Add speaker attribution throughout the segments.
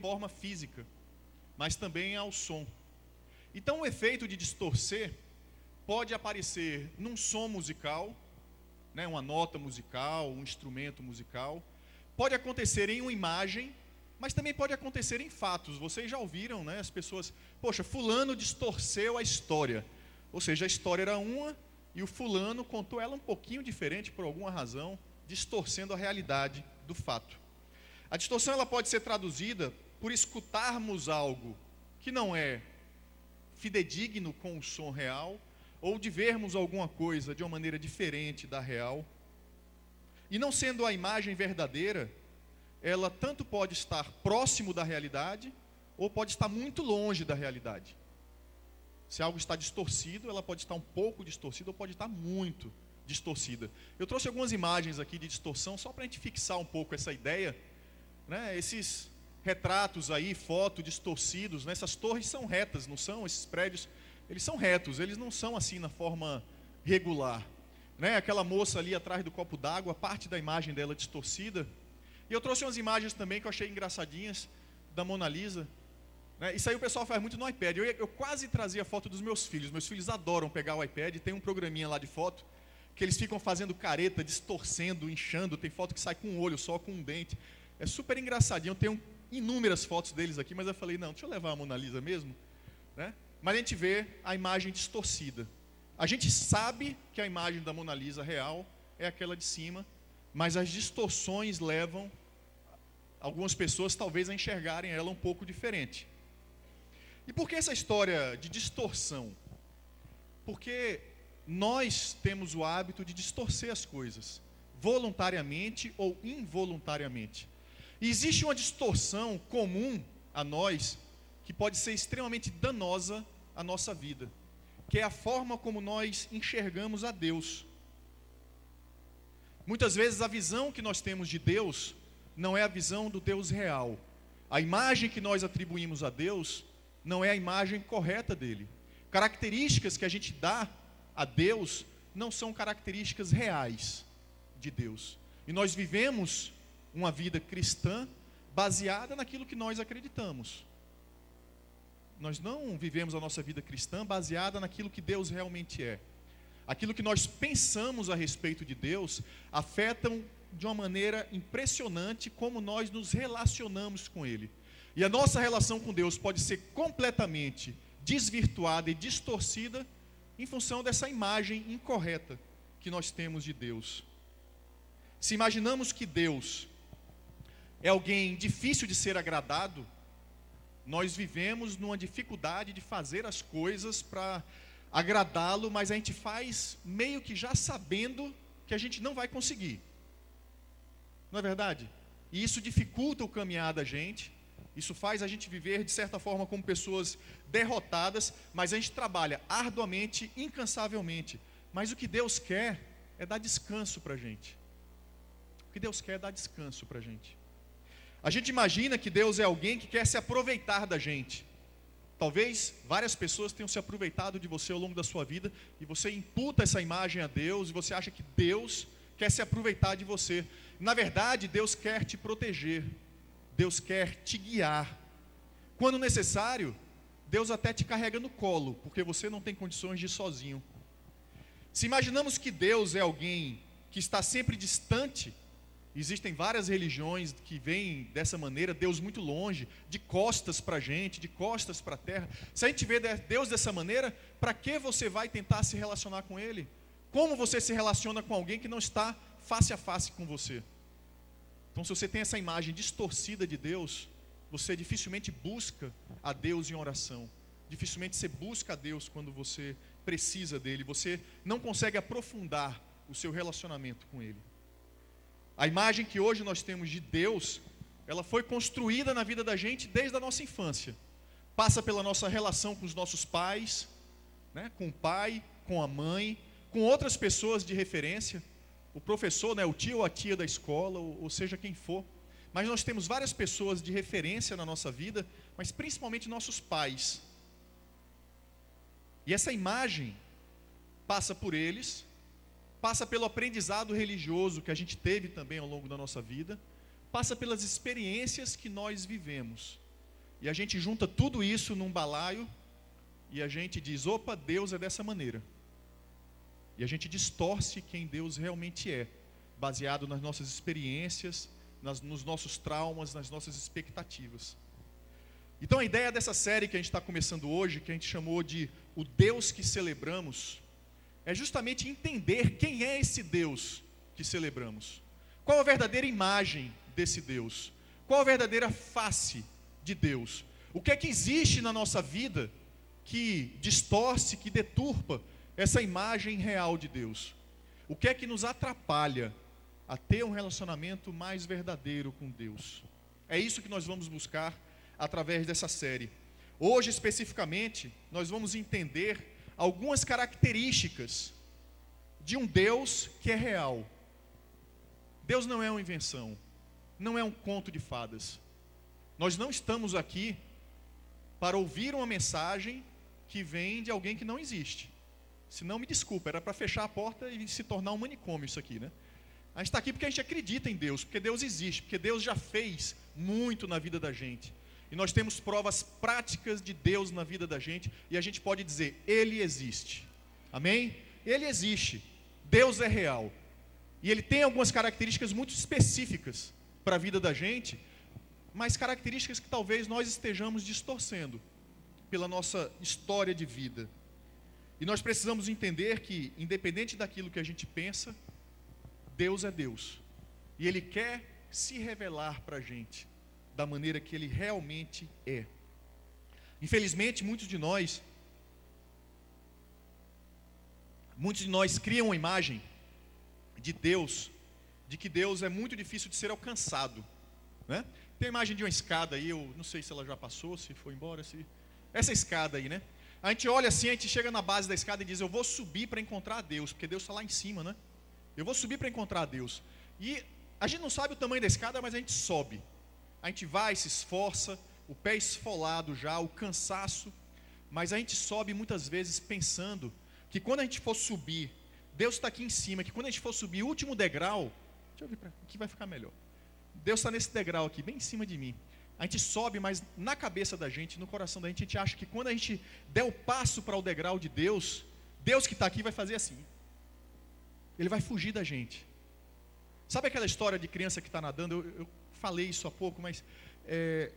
Speaker 1: forma física, mas também ao som. Então, o efeito de distorcer pode aparecer num som musical, né, uma nota musical, um instrumento musical, pode acontecer em uma imagem, mas também pode acontecer em fatos. Vocês já ouviram, né, as pessoas, poxa, fulano distorceu a história. Ou seja, a história era uma e o fulano contou ela um pouquinho diferente por alguma razão, distorcendo a realidade do fato. A distorção ela pode ser traduzida por escutarmos algo que não é fidedigno com o som real, ou de vermos alguma coisa de uma maneira diferente da real. E não sendo a imagem verdadeira, ela tanto pode estar próximo da realidade, ou pode estar muito longe da realidade. Se algo está distorcido, ela pode estar um pouco distorcida ou pode estar muito distorcida. Eu trouxe algumas imagens aqui de distorção só para a gente fixar um pouco essa ideia. Né? Esses retratos aí, fotos distorcidos, né? essas torres são retas, não são? Esses prédios, eles são retos, eles não são assim na forma regular. Né? Aquela moça ali atrás do copo d'água, parte da imagem dela distorcida. E eu trouxe umas imagens também que eu achei engraçadinhas da Mona Lisa. Né? Isso aí o pessoal faz muito no iPad. Eu, eu quase trazia foto dos meus filhos. Meus filhos adoram pegar o iPad. Tem um programinha lá de foto que eles ficam fazendo careta, distorcendo, inchando. Tem foto que sai com um olho só, com um dente. É super engraçadinho. Eu tenho inúmeras fotos deles aqui, mas eu falei, não, deixa eu levar a Mona Lisa mesmo. Né? Mas a gente vê a imagem distorcida. A gente sabe que a imagem da Mona Lisa real é aquela de cima, mas as distorções levam algumas pessoas talvez a enxergarem ela um pouco diferente. E por que essa história de distorção? Porque nós temos o hábito de distorcer as coisas, voluntariamente ou involuntariamente. Existe uma distorção comum a nós que pode ser extremamente danosa à nossa vida, que é a forma como nós enxergamos a Deus. Muitas vezes a visão que nós temos de Deus não é a visão do Deus real. A imagem que nós atribuímos a Deus não é a imagem correta dele. Características que a gente dá a Deus não são características reais de Deus. E nós vivemos uma vida cristã baseada naquilo que nós acreditamos. Nós não vivemos a nossa vida cristã baseada naquilo que Deus realmente é. Aquilo que nós pensamos a respeito de Deus afetam de uma maneira impressionante como nós nos relacionamos com Ele. E a nossa relação com Deus pode ser completamente desvirtuada e distorcida em função dessa imagem incorreta que nós temos de Deus. Se imaginamos que Deus é alguém difícil de ser agradado, nós vivemos numa dificuldade de fazer as coisas para agradá-lo, mas a gente faz meio que já sabendo que a gente não vai conseguir. Não é verdade? E isso dificulta o caminhar da gente, isso faz a gente viver, de certa forma, como pessoas derrotadas, mas a gente trabalha arduamente, incansavelmente. Mas o que Deus quer é dar descanso para a gente. O que Deus quer é dar descanso para a gente. A gente imagina que Deus é alguém que quer se aproveitar da gente. Talvez várias pessoas tenham se aproveitado de você ao longo da sua vida e você imputa essa imagem a Deus e você acha que Deus quer se aproveitar de você. Na verdade, Deus quer te proteger. Deus quer te guiar. Quando necessário, Deus até te carrega no colo, porque você não tem condições de ir sozinho. Se imaginamos que Deus é alguém que está sempre distante, existem várias religiões que veem dessa maneira, Deus muito longe, de costas para a gente, de costas para a terra. Se a gente vê Deus dessa maneira, para que você vai tentar se relacionar com Ele? Como você se relaciona com alguém que não está face a face com você? Então, se você tem essa imagem distorcida de Deus, você dificilmente busca a Deus em oração. Dificilmente você busca a Deus quando você precisa dele. Você não consegue aprofundar o seu relacionamento com ele. A imagem que hoje nós temos de Deus, ela foi construída na vida da gente desde a nossa infância. Passa pela nossa relação com os nossos pais, né, com o pai, com a mãe, com outras pessoas de referência o professor, né, o tio ou a tia da escola, ou, ou seja quem for. Mas nós temos várias pessoas de referência na nossa vida, mas principalmente nossos pais. E essa imagem passa por eles, passa pelo aprendizado religioso que a gente teve também ao longo da nossa vida, passa pelas experiências que nós vivemos. E a gente junta tudo isso num balaio e a gente diz: opa, Deus é dessa maneira. E a gente distorce quem Deus realmente é, baseado nas nossas experiências, nas, nos nossos traumas, nas nossas expectativas. Então a ideia dessa série que a gente está começando hoje, que a gente chamou de O Deus que Celebramos, é justamente entender quem é esse Deus que celebramos. Qual a verdadeira imagem desse Deus? Qual a verdadeira face de Deus? O que é que existe na nossa vida que distorce, que deturpa essa imagem real de Deus? O que é que nos atrapalha a ter um relacionamento mais verdadeiro com Deus? É isso que nós vamos buscar através dessa série. Hoje, especificamente, nós vamos entender algumas características de um Deus que é real. Deus não é uma invenção, não é um conto de fadas. Nós não estamos aqui para ouvir uma mensagem que vem de alguém que não existe. Se não, me desculpa, era para fechar a porta e se tornar um manicômio isso aqui, né? A gente está aqui porque a gente acredita em Deus, porque Deus existe, porque Deus já fez muito na vida da gente. E nós temos provas práticas de Deus na vida da gente, e a gente pode dizer: Ele existe. Amém? Ele existe. Deus é real. E ele tem algumas características muito específicas para a vida da gente, mas características que talvez nós estejamos distorcendo pela nossa história de vida. E nós precisamos entender que, independente daquilo que a gente pensa, Deus é Deus. E Ele quer se revelar para a gente da maneira que Ele realmente é. Infelizmente, muitos de nós, muitos de nós criam uma imagem de Deus, de que Deus é muito difícil de ser alcançado. Né? Tem a imagem de uma escada aí, eu não sei se ela já passou, se foi embora, se. Essa escada aí, né? A gente olha assim, a gente chega na base da escada e diz, eu vou subir para encontrar Deus, porque Deus está lá em cima, né? Eu vou subir para encontrar Deus. E a gente não sabe o tamanho da escada, mas a gente sobe. A gente vai, se esforça, o pé esfolado já, o cansaço, mas a gente sobe muitas vezes pensando que quando a gente for subir, Deus está aqui em cima, que quando a gente for subir o último degrau, deixa eu ver para aqui vai ficar melhor. Deus está nesse degrau aqui, bem em cima de mim. A gente sobe, mas na cabeça da gente, no coração da gente, a gente acha que quando a gente der o passo para o degrau de Deus, Deus que está aqui vai fazer assim. Ele vai fugir da gente. Sabe aquela história de criança que está nadando? Eu, eu falei isso há pouco, mas é,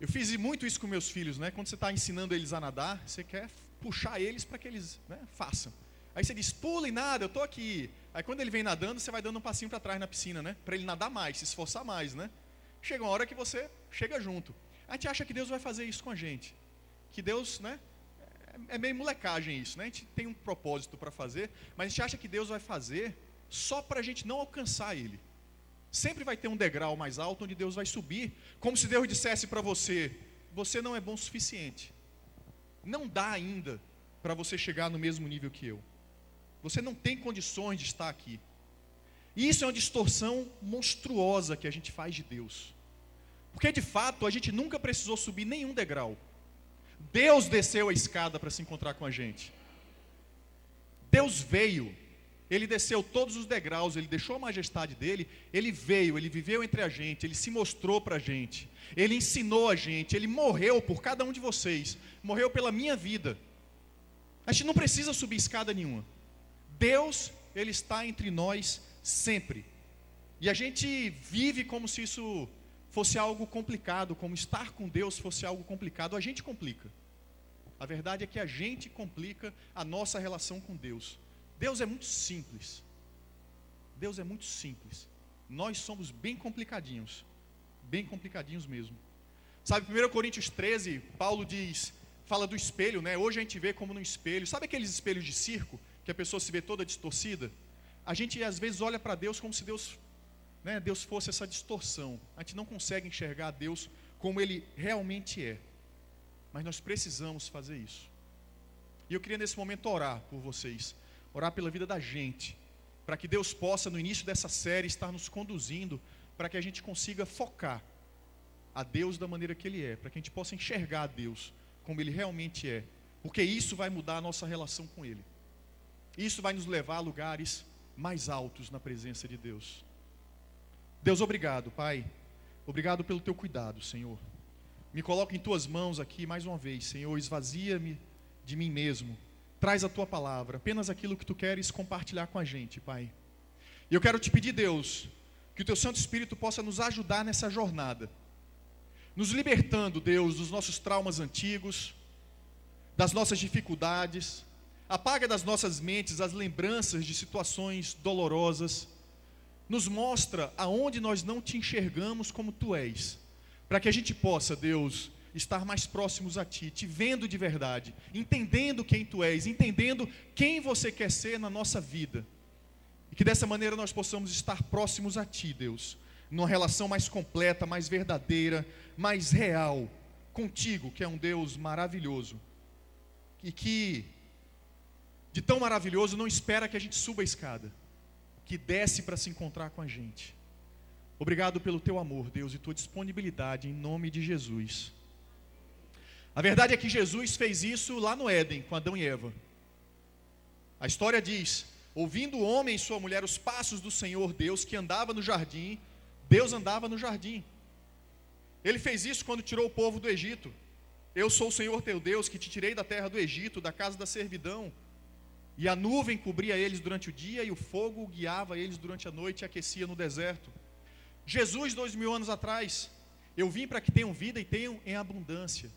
Speaker 1: eu fiz muito isso com meus filhos, né? Quando você está ensinando eles a nadar, você quer puxar eles para que eles né, façam. Aí você diz, pula e nada, eu estou aqui. Aí quando ele vem nadando, você vai dando um passinho para trás na piscina, né? Para ele nadar mais, se esforçar mais, né? Chega uma hora que você chega junto. A gente acha que Deus vai fazer isso com a gente. Que Deus, né? É, é meio molecagem isso, né? A gente tem um propósito para fazer, mas a gente acha que Deus vai fazer só para a gente não alcançar Ele. Sempre vai ter um degrau mais alto onde Deus vai subir, como se Deus dissesse para você: você não é bom o suficiente. Não dá ainda para você chegar no mesmo nível que eu. Você não tem condições de estar aqui. Isso é uma distorção monstruosa que a gente faz de Deus. Porque de fato a gente nunca precisou subir nenhum degrau. Deus desceu a escada para se encontrar com a gente. Deus veio ele desceu todos os degraus, ele deixou a majestade dele, ele veio, ele viveu entre a gente, ele se mostrou para a gente, ele ensinou a gente, ele morreu por cada um de vocês, morreu pela minha vida. A gente não precisa subir escada nenhuma. Deus, ele está entre nós sempre. E a gente vive como se isso fosse algo complicado, como estar com Deus fosse algo complicado. A gente complica. A verdade é que a gente complica a nossa relação com Deus. Deus é muito simples. Deus é muito simples. Nós somos bem complicadinhos. Bem complicadinhos mesmo. Sabe, 1 Coríntios 13, Paulo diz, fala do espelho, né? Hoje a gente vê como no espelho. Sabe aqueles espelhos de circo, que a pessoa se vê toda distorcida? A gente às vezes olha para Deus como se Deus, né, Deus fosse essa distorção. A gente não consegue enxergar Deus como Ele realmente é. Mas nós precisamos fazer isso. E eu queria nesse momento orar por vocês orar pela vida da gente, para que Deus possa, no início dessa série, estar nos conduzindo, para que a gente consiga focar a Deus da maneira que Ele é, para que a gente possa enxergar a Deus como Ele realmente é, porque isso vai mudar a nossa relação com Ele, isso vai nos levar a lugares mais altos na presença de Deus. Deus, obrigado, Pai, obrigado pelo Teu cuidado, Senhor. Me coloco em tuas mãos aqui mais uma vez, Senhor, esvazia-me de mim mesmo. Traz a tua palavra, apenas aquilo que tu queres compartilhar com a gente, Pai. E eu quero te pedir, Deus, que o teu Santo Espírito possa nos ajudar nessa jornada, nos libertando, Deus, dos nossos traumas antigos, das nossas dificuldades, apaga das nossas mentes as lembranças de situações dolorosas, nos mostra aonde nós não te enxergamos como tu és, para que a gente possa, Deus, estar mais próximos a ti, te vendo de verdade, entendendo quem tu és, entendendo quem você quer ser na nossa vida. E que dessa maneira nós possamos estar próximos a ti, Deus, numa relação mais completa, mais verdadeira, mais real contigo, que é um Deus maravilhoso. E que de tão maravilhoso não espera que a gente suba a escada, que desce para se encontrar com a gente. Obrigado pelo teu amor, Deus, e tua disponibilidade em nome de Jesus. A verdade é que Jesus fez isso lá no Éden, com Adão e Eva. A história diz: ouvindo o homem e sua mulher os passos do Senhor Deus que andava no jardim, Deus andava no jardim. Ele fez isso quando tirou o povo do Egito. Eu sou o Senhor teu Deus que te tirei da terra do Egito, da casa da servidão. E a nuvem cobria eles durante o dia e o fogo guiava eles durante a noite e aquecia no deserto. Jesus, dois mil anos atrás, eu vim para que tenham vida e tenham em abundância.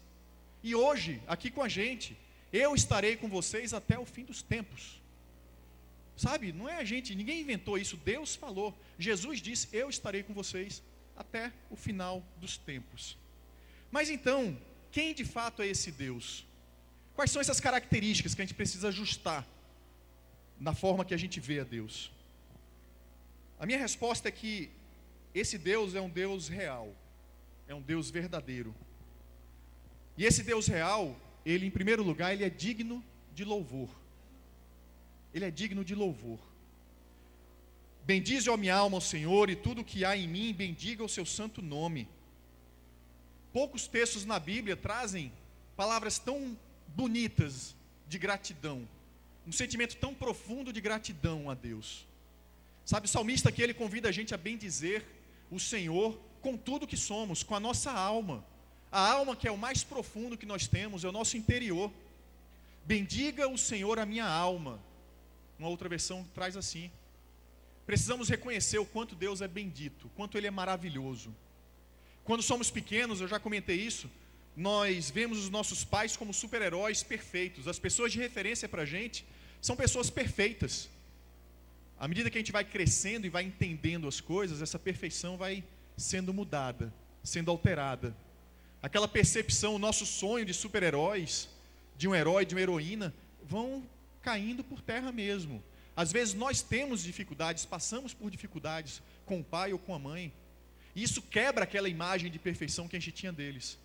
Speaker 1: E hoje, aqui com a gente, eu estarei com vocês até o fim dos tempos. Sabe, não é a gente, ninguém inventou isso, Deus falou. Jesus disse: Eu estarei com vocês até o final dos tempos. Mas então, quem de fato é esse Deus? Quais são essas características que a gente precisa ajustar na forma que a gente vê a Deus? A minha resposta é que esse Deus é um Deus real, é um Deus verdadeiro. E esse Deus real, ele em primeiro lugar, ele é digno de louvor. Ele é digno de louvor. Bendize, ó minha alma, o Senhor, e tudo que há em mim, bendiga o seu santo nome. Poucos textos na Bíblia trazem palavras tão bonitas de gratidão, um sentimento tão profundo de gratidão a Deus. Sabe, o salmista aqui ele convida a gente a bendizer o Senhor com tudo que somos, com a nossa alma. A alma que é o mais profundo que nós temos, é o nosso interior. Bendiga o Senhor a minha alma. Uma outra versão traz assim. Precisamos reconhecer o quanto Deus é bendito, o quanto Ele é maravilhoso. Quando somos pequenos, eu já comentei isso, nós vemos os nossos pais como super-heróis perfeitos. As pessoas de referência para a gente são pessoas perfeitas. À medida que a gente vai crescendo e vai entendendo as coisas, essa perfeição vai sendo mudada, sendo alterada aquela percepção, o nosso sonho de super-heróis, de um herói, de uma heroína, vão caindo por terra mesmo. Às vezes nós temos dificuldades, passamos por dificuldades com o pai ou com a mãe, e isso quebra aquela imagem de perfeição que a gente tinha deles.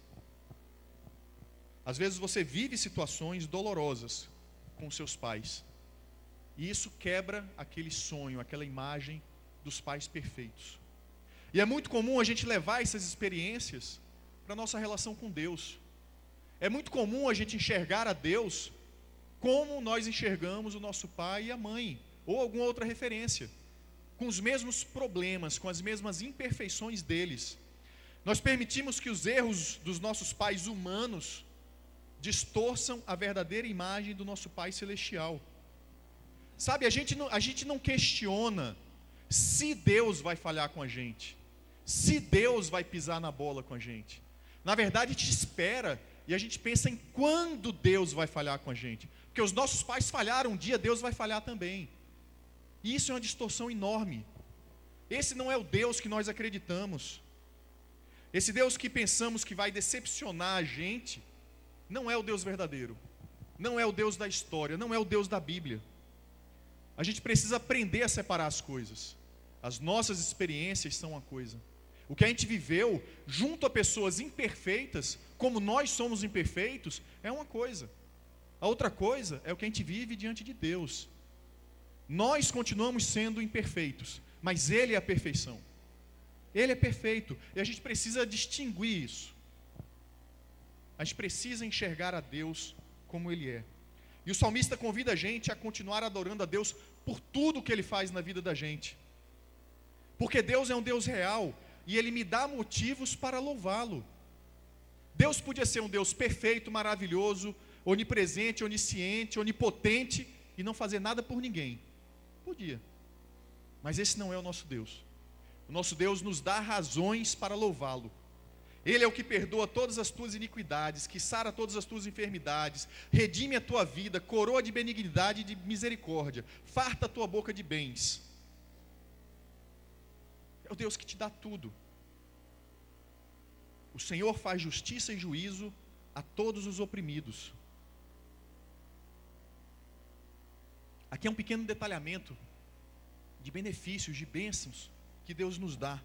Speaker 1: Às vezes você vive situações dolorosas com seus pais, e isso quebra aquele sonho, aquela imagem dos pais perfeitos. E é muito comum a gente levar essas experiências para a nossa relação com Deus. É muito comum a gente enxergar a Deus como nós enxergamos o nosso pai e a mãe, ou alguma outra referência, com os mesmos problemas, com as mesmas imperfeições deles. Nós permitimos que os erros dos nossos pais humanos distorçam a verdadeira imagem do nosso Pai Celestial. Sabe, a gente não, a gente não questiona se Deus vai falhar com a gente, se Deus vai pisar na bola com a gente. Na verdade, gente espera e a gente pensa em quando Deus vai falhar com a gente. Porque os nossos pais falharam um dia, Deus vai falhar também. E isso é uma distorção enorme. Esse não é o Deus que nós acreditamos. Esse Deus que pensamos que vai decepcionar a gente, não é o Deus verdadeiro. Não é o Deus da história, não é o Deus da Bíblia. A gente precisa aprender a separar as coisas. As nossas experiências são uma coisa. O que a gente viveu junto a pessoas imperfeitas, como nós somos imperfeitos, é uma coisa. A outra coisa é o que a gente vive diante de Deus. Nós continuamos sendo imperfeitos, mas Ele é a perfeição. Ele é perfeito e a gente precisa distinguir isso. A gente precisa enxergar a Deus como Ele é. E o salmista convida a gente a continuar adorando a Deus por tudo que Ele faz na vida da gente. Porque Deus é um Deus real, e Ele me dá motivos para louvá-lo. Deus podia ser um Deus perfeito, maravilhoso, onipresente, onisciente, onipotente e não fazer nada por ninguém. Podia. Mas esse não é o nosso Deus. O nosso Deus nos dá razões para louvá-lo. Ele é o que perdoa todas as tuas iniquidades, que sara todas as tuas enfermidades, redime a tua vida, coroa de benignidade e de misericórdia, farta a tua boca de bens. O Deus que te dá tudo. O Senhor faz justiça e juízo a todos os oprimidos. Aqui é um pequeno detalhamento de benefícios, de bênçãos que Deus nos dá.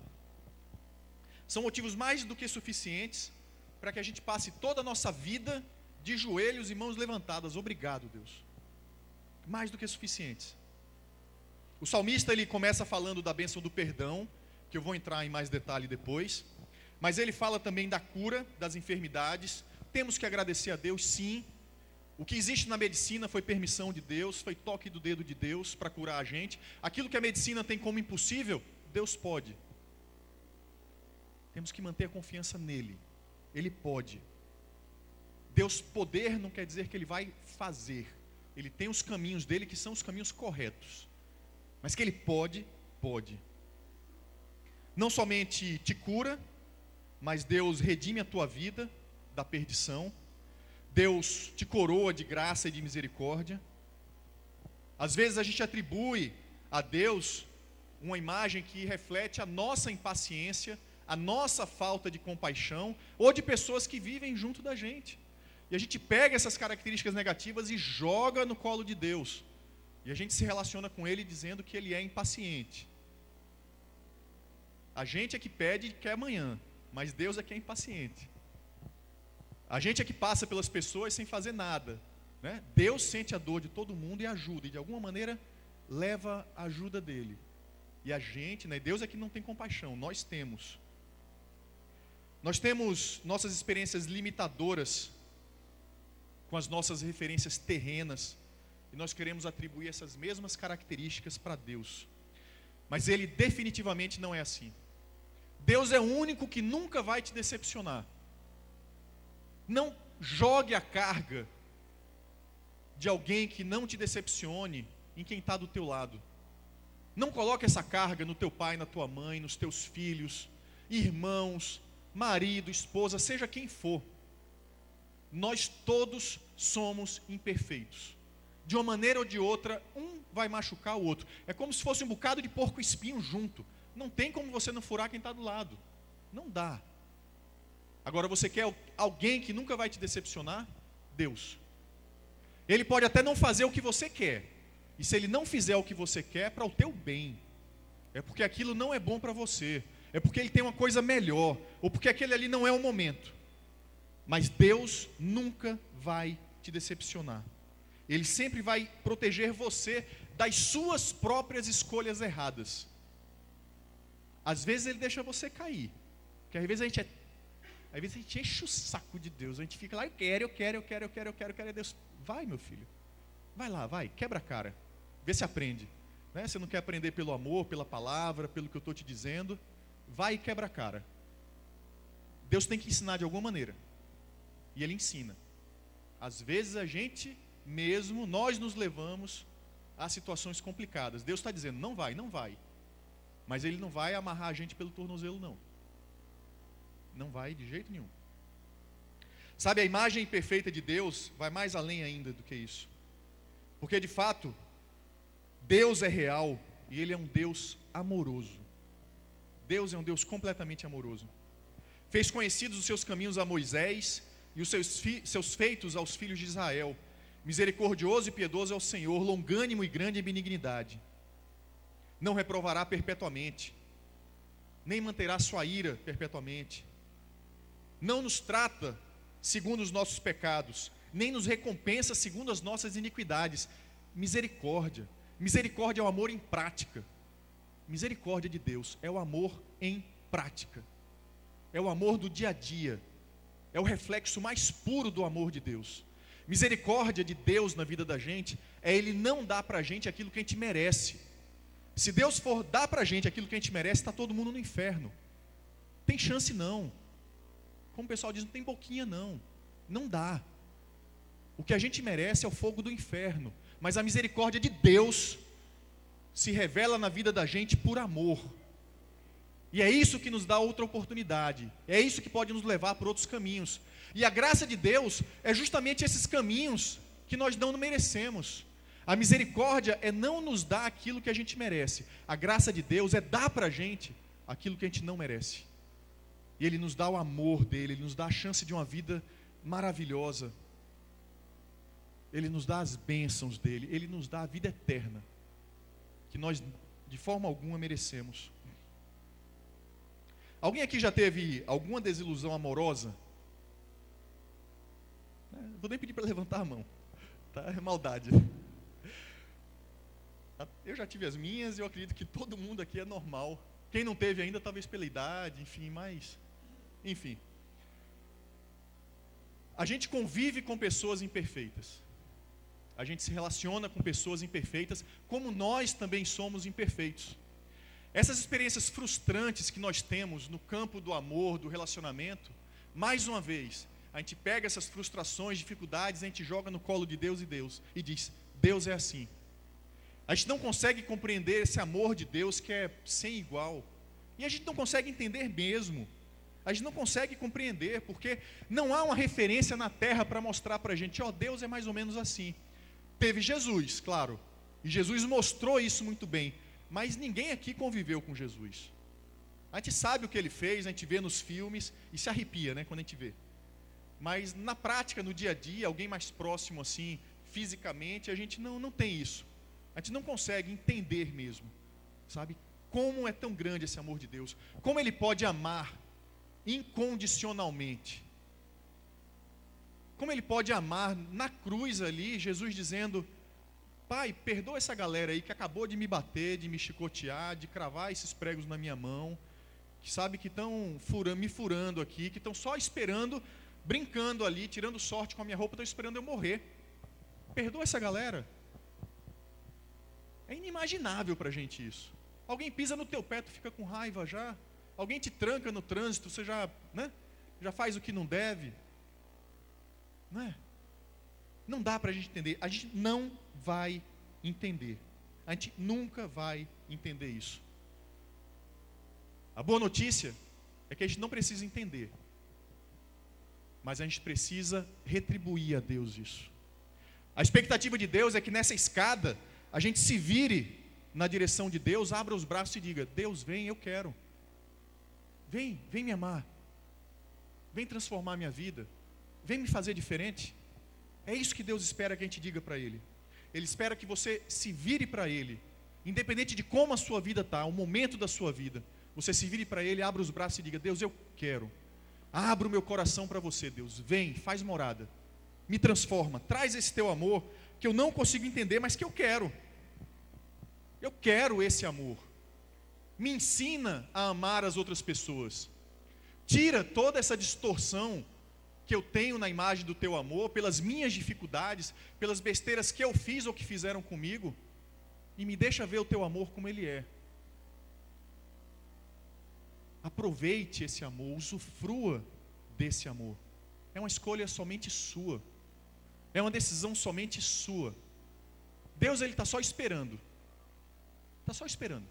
Speaker 1: São motivos mais do que suficientes para que a gente passe toda a nossa vida de joelhos e mãos levantadas. Obrigado, Deus. Mais do que suficientes. O salmista ele começa falando da bênção do perdão, que eu vou entrar em mais detalhe depois. Mas ele fala também da cura das enfermidades. Temos que agradecer a Deus, sim. O que existe na medicina foi permissão de Deus, foi toque do dedo de Deus para curar a gente. Aquilo que a medicina tem como impossível, Deus pode. Temos que manter a confiança nele. Ele pode. Deus poder não quer dizer que ele vai fazer. Ele tem os caminhos dele que são os caminhos corretos. Mas que ele pode, pode. Não somente te cura, mas Deus redime a tua vida da perdição. Deus te coroa de graça e de misericórdia. Às vezes a gente atribui a Deus uma imagem que reflete a nossa impaciência, a nossa falta de compaixão, ou de pessoas que vivem junto da gente. E a gente pega essas características negativas e joga no colo de Deus. E a gente se relaciona com Ele dizendo que Ele é impaciente. A gente é que pede e quer amanhã, mas Deus é que é impaciente. A gente é que passa pelas pessoas sem fazer nada. Né? Deus sente a dor de todo mundo e ajuda, e de alguma maneira leva a ajuda dele. E a gente, né, Deus é que não tem compaixão, nós temos. Nós temos nossas experiências limitadoras com as nossas referências terrenas, e nós queremos atribuir essas mesmas características para Deus. Mas Ele definitivamente não é assim. Deus é o único que nunca vai te decepcionar. Não jogue a carga de alguém que não te decepcione em quem está do teu lado. Não coloque essa carga no teu pai, na tua mãe, nos teus filhos, irmãos, marido, esposa, seja quem for. Nós todos somos imperfeitos. De uma maneira ou de outra, um vai machucar o outro. É como se fosse um bocado de porco espinho junto. Não tem como você não furar quem está do lado. Não dá. Agora você quer alguém que nunca vai te decepcionar? Deus. Ele pode até não fazer o que você quer, e se ele não fizer o que você quer, é para o teu bem. É porque aquilo não é bom para você. É porque ele tem uma coisa melhor. Ou porque aquele ali não é o momento. Mas Deus nunca vai te decepcionar. Ele sempre vai proteger você das suas próprias escolhas erradas. Às vezes ele deixa você cair. Porque às vezes a gente é. Às vezes a gente enche o saco de Deus. A gente fica lá, eu quero, eu quero, eu quero, eu quero, eu quero, eu quero. Deus, vai, meu filho. Vai lá, vai, quebra a cara. Vê se aprende. Né? Você não quer aprender pelo amor, pela palavra, pelo que eu estou te dizendo. Vai e quebra a cara. Deus tem que ensinar de alguma maneira. E Ele ensina. Às vezes a gente mesmo, nós nos levamos a situações complicadas. Deus está dizendo, não vai, não vai. Mas Ele não vai amarrar a gente pelo tornozelo, não. Não vai de jeito nenhum. Sabe, a imagem perfeita de Deus vai mais além ainda do que isso. Porque de fato, Deus é real e Ele é um Deus amoroso. Deus é um Deus completamente amoroso. Fez conhecidos os seus caminhos a Moisés e os seus, seus feitos aos filhos de Israel. Misericordioso e piedoso é o Senhor, longânimo e grande em benignidade. Não reprovará perpetuamente, nem manterá sua ira perpetuamente. Não nos trata segundo os nossos pecados, nem nos recompensa segundo as nossas iniquidades. Misericórdia Misericórdia é o amor em prática. Misericórdia de Deus é o amor em prática. É o amor do dia a dia. É o reflexo mais puro do amor de Deus. Misericórdia de Deus na vida da gente é Ele não dar para a gente aquilo que a gente merece. Se Deus for dar para a gente aquilo que a gente merece, está todo mundo no inferno. Tem chance não. Como o pessoal diz, não tem boquinha não. Não dá. O que a gente merece é o fogo do inferno. Mas a misericórdia de Deus se revela na vida da gente por amor. E é isso que nos dá outra oportunidade. É isso que pode nos levar por outros caminhos. E a graça de Deus é justamente esses caminhos que nós não merecemos. A misericórdia é não nos dar aquilo que a gente merece. A graça de Deus é dar para a gente aquilo que a gente não merece. E Ele nos dá o amor dele, Ele nos dá a chance de uma vida maravilhosa. Ele nos dá as bênçãos dele, Ele nos dá a vida eterna, que nós de forma alguma merecemos. Alguém aqui já teve alguma desilusão amorosa? É, vou nem pedir para levantar a mão, tá? É maldade. Eu já tive as minhas e eu acredito que todo mundo aqui é normal. Quem não teve ainda, talvez pela idade, enfim, mas. Enfim. A gente convive com pessoas imperfeitas. A gente se relaciona com pessoas imperfeitas, como nós também somos imperfeitos. Essas experiências frustrantes que nós temos no campo do amor, do relacionamento, mais uma vez, a gente pega essas frustrações, dificuldades, a gente joga no colo de Deus e Deus e diz: Deus é assim. A gente não consegue compreender esse amor de Deus que é sem igual. E a gente não consegue entender mesmo. A gente não consegue compreender, porque não há uma referência na terra para mostrar para a gente, ó, oh, Deus é mais ou menos assim. Teve Jesus, claro, e Jesus mostrou isso muito bem, mas ninguém aqui conviveu com Jesus. A gente sabe o que ele fez, a gente vê nos filmes e se arrepia, né, quando a gente vê. Mas na prática, no dia a dia, alguém mais próximo assim, fisicamente, a gente não, não tem isso. A gente não consegue entender mesmo, sabe? Como é tão grande esse amor de Deus. Como ele pode amar incondicionalmente. Como ele pode amar na cruz ali, Jesus dizendo: Pai, perdoa essa galera aí que acabou de me bater, de me chicotear, de cravar esses pregos na minha mão, que sabe que estão furando, me furando aqui, que estão só esperando brincando ali, tirando sorte com a minha roupa, estão esperando eu morrer. Perdoa essa galera. É inimaginável para a gente isso. Alguém pisa no teu pé, tu fica com raiva já. Alguém te tranca no trânsito, você já, né, já faz o que não deve. Não é? Não dá para a gente entender. A gente não vai entender. A gente nunca vai entender isso. A boa notícia é que a gente não precisa entender mas a gente precisa retribuir a Deus isso. A expectativa de Deus é que nessa escada a gente se vire na direção de Deus, abra os braços e diga: Deus, vem, eu quero. Vem, vem me amar. Vem transformar minha vida. Vem me fazer diferente. É isso que Deus espera que a gente diga para Ele. Ele espera que você se vire para Ele, independente de como a sua vida está, o momento da sua vida. Você se vire para Ele, abra os braços e diga: Deus, eu quero. Abro o meu coração para você, Deus. Vem, faz morada. Me transforma. Traz esse teu amor que eu não consigo entender, mas que eu quero. Eu quero esse amor. Me ensina a amar as outras pessoas. Tira toda essa distorção que eu tenho na imagem do teu amor, pelas minhas dificuldades, pelas besteiras que eu fiz ou que fizeram comigo, e me deixa ver o teu amor como ele é. Aproveite esse amor, usufrua desse amor. É uma escolha somente sua. É uma decisão somente sua. Deus ele está só esperando. Está só esperando.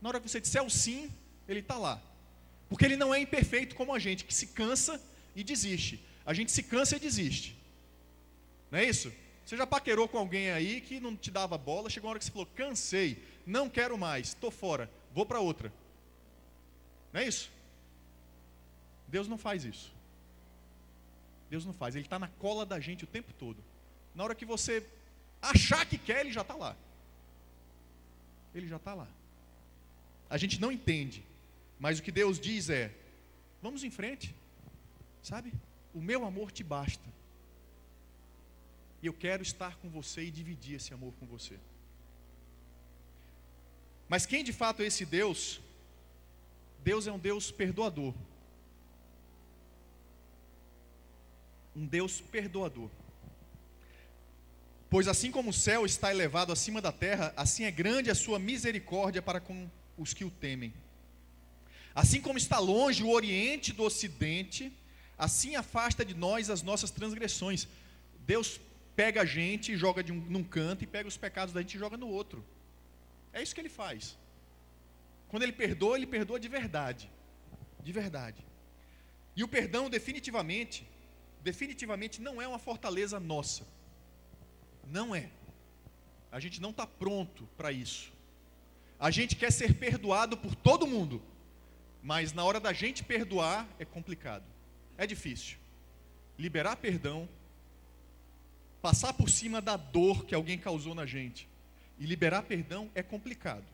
Speaker 1: Na hora que você disser o sim, ele está lá. Porque ele não é imperfeito como a gente, que se cansa e desiste. A gente se cansa e desiste. Não é isso? Você já paquerou com alguém aí que não te dava bola, chegou uma hora que você falou, cansei, não quero mais, estou fora, vou para outra. Não é isso? Deus não faz isso. Deus não faz. Ele está na cola da gente o tempo todo. Na hora que você achar que quer, ele já está lá. Ele já está lá. A gente não entende. Mas o que Deus diz é: vamos em frente. Sabe? O meu amor te basta. E eu quero estar com você e dividir esse amor com você. Mas quem de fato é esse Deus Deus é um Deus perdoador. Um Deus perdoador. Pois assim como o céu está elevado acima da terra, assim é grande a sua misericórdia para com os que o temem. Assim como está longe o oriente do ocidente, Assim afasta de nós as nossas transgressões. Deus pega a gente e joga de um, num canto e pega os pecados da gente e joga no outro. É isso que ele faz. Quando ele perdoa, ele perdoa de verdade. De verdade. E o perdão definitivamente, definitivamente não é uma fortaleza nossa. Não é. A gente não está pronto para isso. A gente quer ser perdoado por todo mundo, mas na hora da gente perdoar é complicado, é difícil. Liberar perdão, passar por cima da dor que alguém causou na gente e liberar perdão é complicado.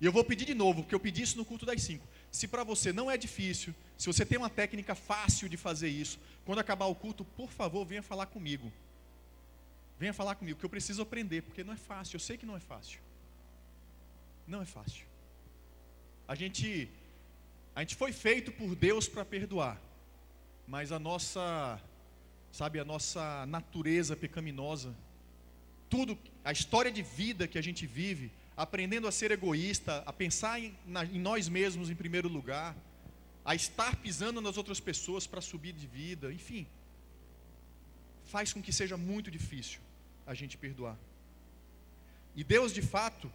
Speaker 1: E eu vou pedir de novo, porque eu pedi isso no culto das cinco. Se para você não é difícil, se você tem uma técnica fácil de fazer isso, quando acabar o culto, por favor, venha falar comigo. Venha falar comigo, que eu preciso aprender, porque não é fácil, eu sei que não é fácil. Não é fácil. A gente, a gente foi feito por Deus para perdoar, mas a nossa, sabe, a nossa natureza pecaminosa, tudo, a história de vida que a gente vive, aprendendo a ser egoísta, a pensar em, na, em nós mesmos em primeiro lugar, a estar pisando nas outras pessoas para subir de vida, enfim, faz com que seja muito difícil a gente perdoar. E Deus, de fato,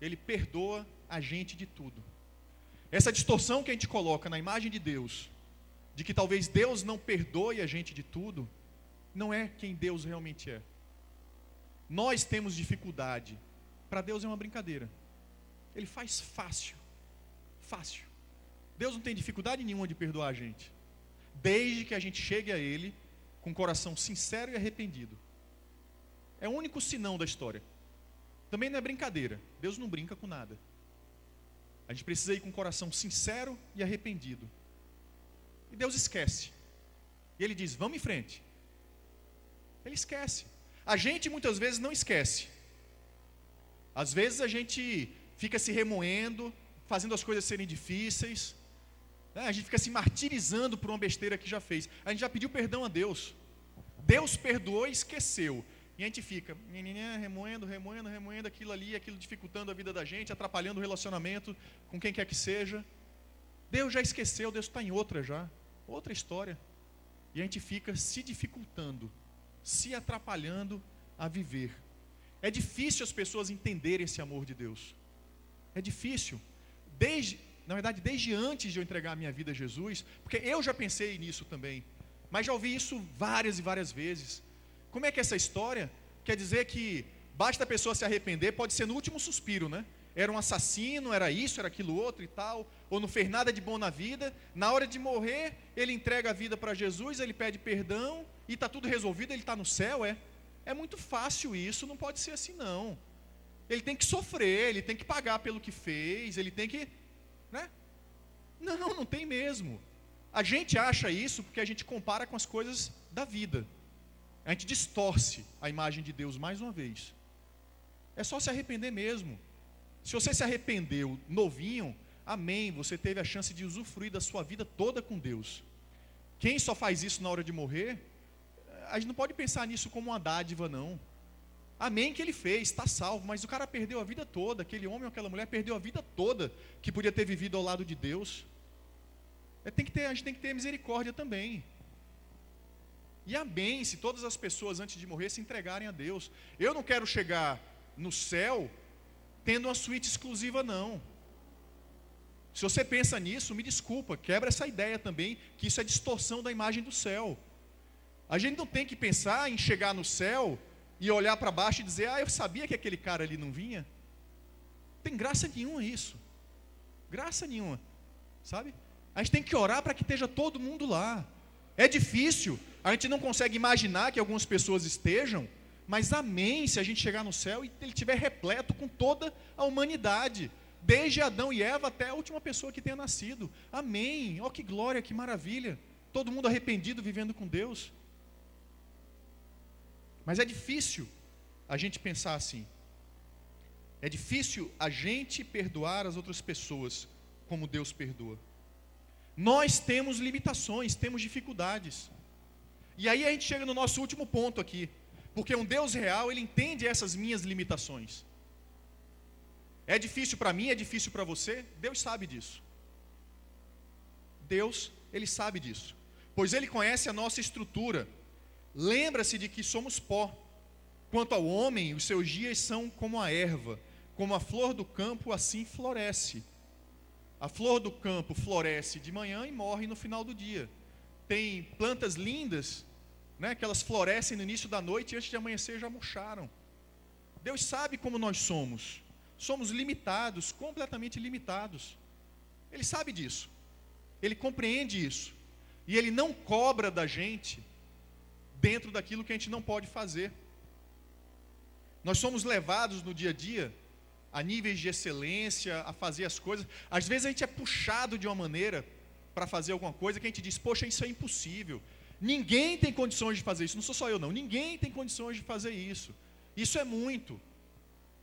Speaker 1: Ele perdoa a gente de tudo. Essa distorção que a gente coloca na imagem de Deus, de que talvez Deus não perdoe a gente de tudo, não é quem Deus realmente é. Nós temos dificuldade. Para Deus é uma brincadeira. Ele faz fácil. Fácil. Deus não tem dificuldade nenhuma de perdoar a gente. Desde que a gente chegue a Ele com o coração sincero e arrependido. É o único sinão da história. Também não é brincadeira. Deus não brinca com nada. A gente precisa ir com o coração sincero e arrependido. E Deus esquece. E Ele diz: vamos em frente. Ele esquece. A gente muitas vezes não esquece. Às vezes a gente fica se remoendo, fazendo as coisas serem difíceis. Né? A gente fica se martirizando por uma besteira que já fez. A gente já pediu perdão a Deus. Deus perdoou e esqueceu. E a gente fica remoendo, remoendo, remoendo aquilo ali, aquilo dificultando a vida da gente, atrapalhando o relacionamento com quem quer que seja. Deus já esqueceu, Deus está em outra já, outra história. E a gente fica se dificultando, se atrapalhando a viver. É difícil as pessoas entenderem esse amor de Deus. É difícil. Desde, na verdade, desde antes de eu entregar a minha vida a Jesus, porque eu já pensei nisso também, mas já ouvi isso várias e várias vezes. Como é que é essa história? Quer dizer que basta a pessoa se arrepender, pode ser no último suspiro, né? Era um assassino, era isso, era aquilo outro e tal, ou não fez nada de bom na vida. Na hora de morrer, ele entrega a vida para Jesus, ele pede perdão e está tudo resolvido, ele está no céu, é? É muito fácil isso, não pode ser assim não. Ele tem que sofrer, ele tem que pagar pelo que fez, ele tem que, né? Não, não tem mesmo. A gente acha isso porque a gente compara com as coisas da vida. A gente distorce a imagem de Deus mais uma vez. É só se arrepender mesmo. Se você se arrependeu novinho, amém, você teve a chance de usufruir da sua vida toda com Deus. Quem só faz isso na hora de morrer, a gente não pode pensar nisso como uma dádiva, não. Amém que ele fez, está salvo, mas o cara perdeu a vida toda, aquele homem ou aquela mulher perdeu a vida toda que podia ter vivido ao lado de Deus. É, tem que ter, a gente tem que ter misericórdia também. E amém se todas as pessoas antes de morrer se entregarem a Deus. Eu não quero chegar no céu tendo uma suíte exclusiva, não. Se você pensa nisso, me desculpa, quebra essa ideia também, que isso é distorção da imagem do céu. A gente não tem que pensar em chegar no céu e olhar para baixo e dizer, ah, eu sabia que aquele cara ali não vinha. Tem graça nenhuma isso. Graça nenhuma. Sabe? A gente tem que orar para que esteja todo mundo lá. É difícil, a gente não consegue imaginar que algumas pessoas estejam, mas amém se a gente chegar no céu e ele estiver repleto com toda a humanidade, desde Adão e Eva até a última pessoa que tenha nascido. Amém. Ó oh, que glória, que maravilha. Todo mundo arrependido vivendo com Deus. Mas é difícil a gente pensar assim. É difícil a gente perdoar as outras pessoas como Deus perdoa. Nós temos limitações, temos dificuldades. E aí a gente chega no nosso último ponto aqui. Porque um Deus real, ele entende essas minhas limitações. É difícil para mim, é difícil para você? Deus sabe disso. Deus, Ele sabe disso, pois ele conhece a nossa estrutura. Lembra-se de que somos pó. Quanto ao homem, os seus dias são como a erva, como a flor do campo, assim floresce. A flor do campo floresce de manhã e morre no final do dia. Tem plantas lindas, né, que elas florescem no início da noite e antes de amanhecer já murcharam. Deus sabe como nós somos. Somos limitados, completamente limitados. Ele sabe disso. Ele compreende isso. E ele não cobra da gente dentro daquilo que a gente não pode fazer. Nós somos levados no dia a dia a níveis de excelência, a fazer as coisas. Às vezes a gente é puxado de uma maneira para fazer alguma coisa que a gente diz: "Poxa, isso é impossível. Ninguém tem condições de fazer isso. Não sou só eu não. Ninguém tem condições de fazer isso. Isso é muito.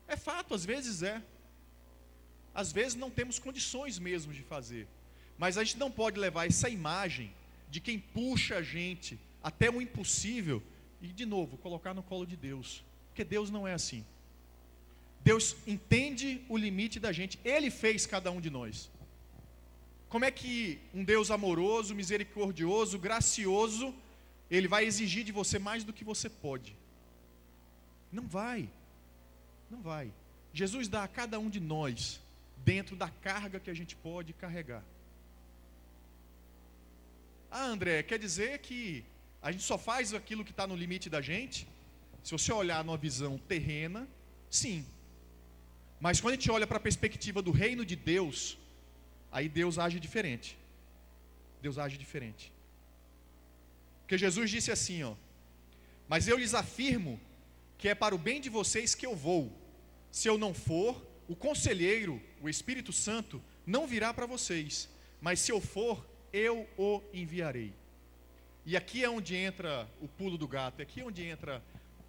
Speaker 1: É fato, às vezes é. Às vezes não temos condições mesmo de fazer. Mas a gente não pode levar essa imagem de quem puxa a gente até o impossível e, de novo, colocar no colo de Deus. Porque Deus não é assim. Deus entende o limite da gente. Ele fez cada um de nós. Como é que um Deus amoroso, misericordioso, gracioso, ele vai exigir de você mais do que você pode? Não vai. Não vai. Jesus dá a cada um de nós dentro da carga que a gente pode carregar. Ah, André, quer dizer que a gente só faz aquilo que está no limite da gente? Se você olhar numa visão terrena, sim. Mas quando a gente olha para a perspectiva do reino de Deus, aí Deus age diferente. Deus age diferente. Porque Jesus disse assim, ó: Mas eu lhes afirmo que é para o bem de vocês que eu vou. Se eu não for, o conselheiro, o Espírito Santo, não virá para vocês. Mas se eu for, eu o enviarei. E aqui é onde entra o pulo do gato, aqui é onde entra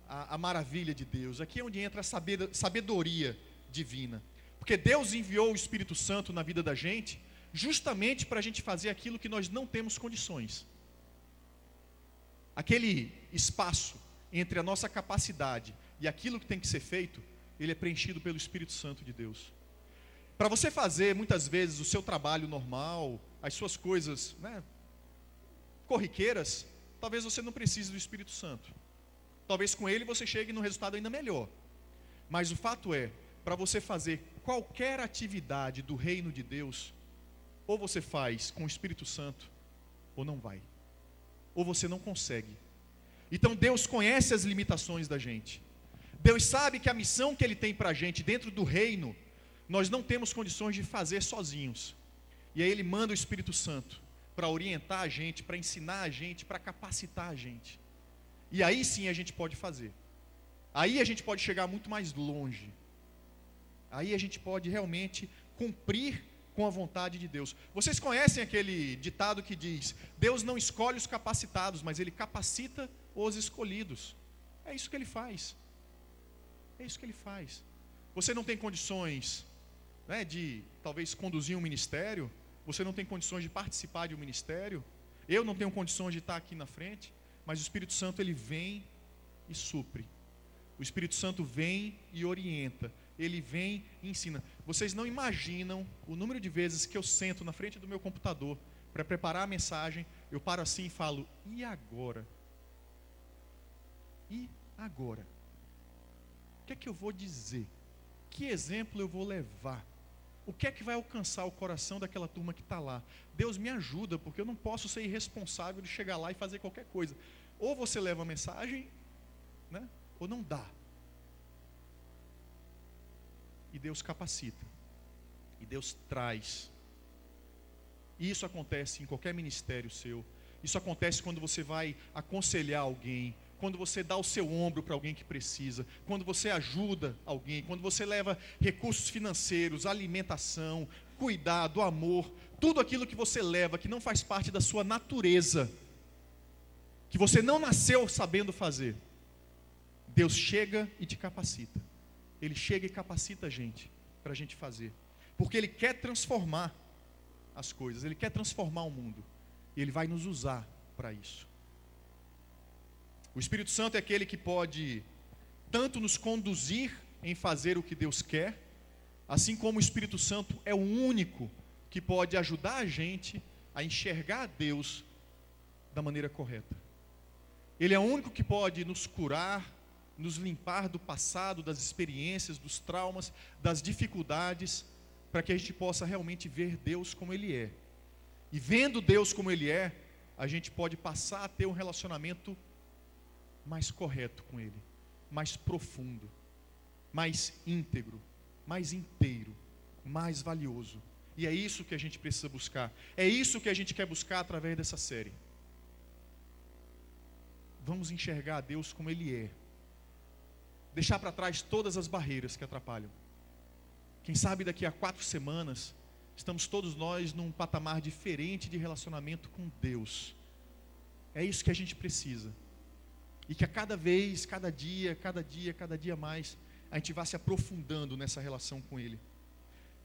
Speaker 1: a, a maravilha de Deus, aqui é onde entra a sabedoria divina. Porque Deus enviou o Espírito Santo na vida da gente, justamente para a gente fazer aquilo que nós não temos condições. Aquele espaço entre a nossa capacidade e aquilo que tem que ser feito, ele é preenchido pelo Espírito Santo de Deus. Para você fazer, muitas vezes, o seu trabalho normal, as suas coisas né, corriqueiras, talvez você não precise do Espírito Santo. Talvez com ele você chegue num resultado ainda melhor. Mas o fato é, para você fazer qualquer atividade do reino de Deus, ou você faz com o Espírito Santo, ou não vai. Ou você não consegue. Então Deus conhece as limitações da gente. Deus sabe que a missão que Ele tem para a gente dentro do reino, nós não temos condições de fazer sozinhos. E aí Ele manda o Espírito Santo para orientar a gente, para ensinar a gente, para capacitar a gente. E aí sim a gente pode fazer. Aí a gente pode chegar muito mais longe. Aí a gente pode realmente cumprir com a vontade de Deus. Vocês conhecem aquele ditado que diz: Deus não escolhe os capacitados, mas Ele capacita os escolhidos. É isso que Ele faz. É isso que Ele faz. Você não tem condições né, de talvez conduzir um ministério, você não tem condições de participar de um ministério, eu não tenho condições de estar aqui na frente, mas o Espírito Santo ele vem e supre. O Espírito Santo vem e orienta ele vem e ensina. Vocês não imaginam o número de vezes que eu sento na frente do meu computador para preparar a mensagem, eu paro assim e falo: e agora? E agora? O que é que eu vou dizer? Que exemplo eu vou levar? O que é que vai alcançar o coração daquela turma que está lá? Deus me ajuda, porque eu não posso ser irresponsável de chegar lá e fazer qualquer coisa. Ou você leva a mensagem, né? ou não dá e Deus capacita. E Deus traz. E isso acontece em qualquer ministério seu. Isso acontece quando você vai aconselhar alguém, quando você dá o seu ombro para alguém que precisa, quando você ajuda alguém, quando você leva recursos financeiros, alimentação, cuidado, amor, tudo aquilo que você leva que não faz parte da sua natureza, que você não nasceu sabendo fazer. Deus chega e te capacita. Ele chega e capacita a gente para a gente fazer. Porque Ele quer transformar as coisas, Ele quer transformar o mundo. E Ele vai nos usar para isso. O Espírito Santo é aquele que pode tanto nos conduzir em fazer o que Deus quer, assim como o Espírito Santo é o único que pode ajudar a gente a enxergar Deus da maneira correta. Ele é o único que pode nos curar, nos limpar do passado, das experiências, dos traumas, das dificuldades, para que a gente possa realmente ver Deus como Ele é. E vendo Deus como Ele é, a gente pode passar a ter um relacionamento mais correto com Ele, mais profundo, mais íntegro, mais inteiro, mais valioso. E é isso que a gente precisa buscar. É isso que a gente quer buscar através dessa série. Vamos enxergar a Deus como Ele é. Deixar para trás todas as barreiras que atrapalham. Quem sabe daqui a quatro semanas, estamos todos nós num patamar diferente de relacionamento com Deus. É isso que a gente precisa. E que a cada vez, cada dia, cada dia, cada dia mais, a gente vá se aprofundando nessa relação com Ele.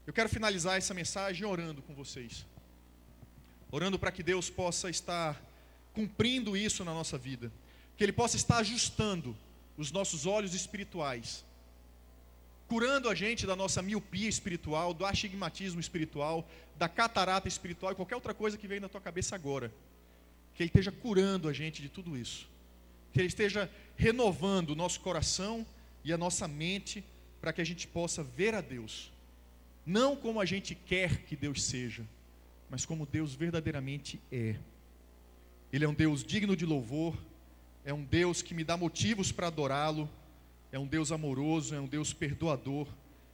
Speaker 1: Eu quero finalizar essa mensagem orando com vocês. Orando para que Deus possa estar cumprindo isso na nossa vida. Que Ele possa estar ajustando os nossos olhos espirituais. Curando a gente da nossa miopia espiritual, do astigmatismo espiritual, da catarata espiritual e qualquer outra coisa que vem na tua cabeça agora. Que Ele esteja curando a gente de tudo isso. Que Ele esteja renovando o nosso coração e a nossa mente para que a gente possa ver a Deus não como a gente quer que Deus seja, mas como Deus verdadeiramente é. Ele é um Deus digno de louvor, é um Deus que me dá motivos para adorá-lo, é um Deus amoroso, é um Deus perdoador,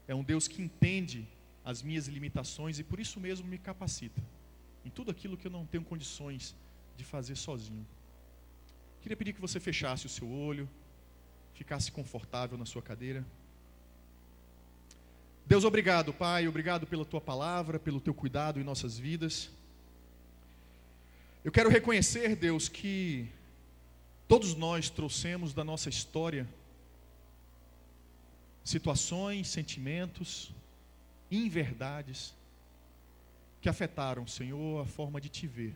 Speaker 1: é um Deus que entende as minhas limitações e por isso mesmo me capacita em tudo aquilo que eu não tenho condições de fazer sozinho. Queria pedir que você fechasse o seu olho, ficasse confortável na sua cadeira. Deus, obrigado, Pai, obrigado pela tua palavra, pelo teu cuidado em nossas vidas. Eu quero reconhecer, Deus, que todos nós trouxemos da nossa história situações, sentimentos, inverdades que afetaram, Senhor, a forma de te ver.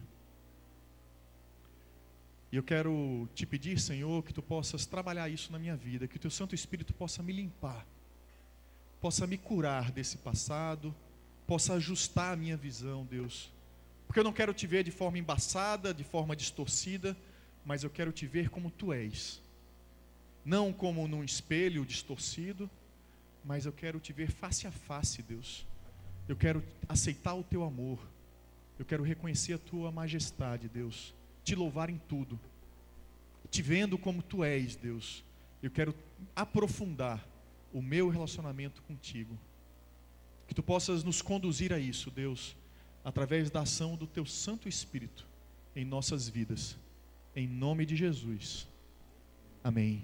Speaker 1: E eu quero te pedir, Senhor, que tu possas trabalhar isso na minha vida, que o teu Santo Espírito possa me limpar possa me curar desse passado, possa ajustar a minha visão, Deus. Porque eu não quero te ver de forma embaçada, de forma distorcida, mas eu quero te ver como tu és. Não como num espelho distorcido, mas eu quero te ver face a face, Deus. Eu quero aceitar o teu amor. Eu quero reconhecer a tua majestade, Deus te louvar em tudo, te vendo como tu és, Deus. Eu quero aprofundar o meu relacionamento contigo. Que tu possas nos conduzir a isso, Deus, através da ação do teu Santo Espírito em nossas vidas. Em nome de Jesus. Amém.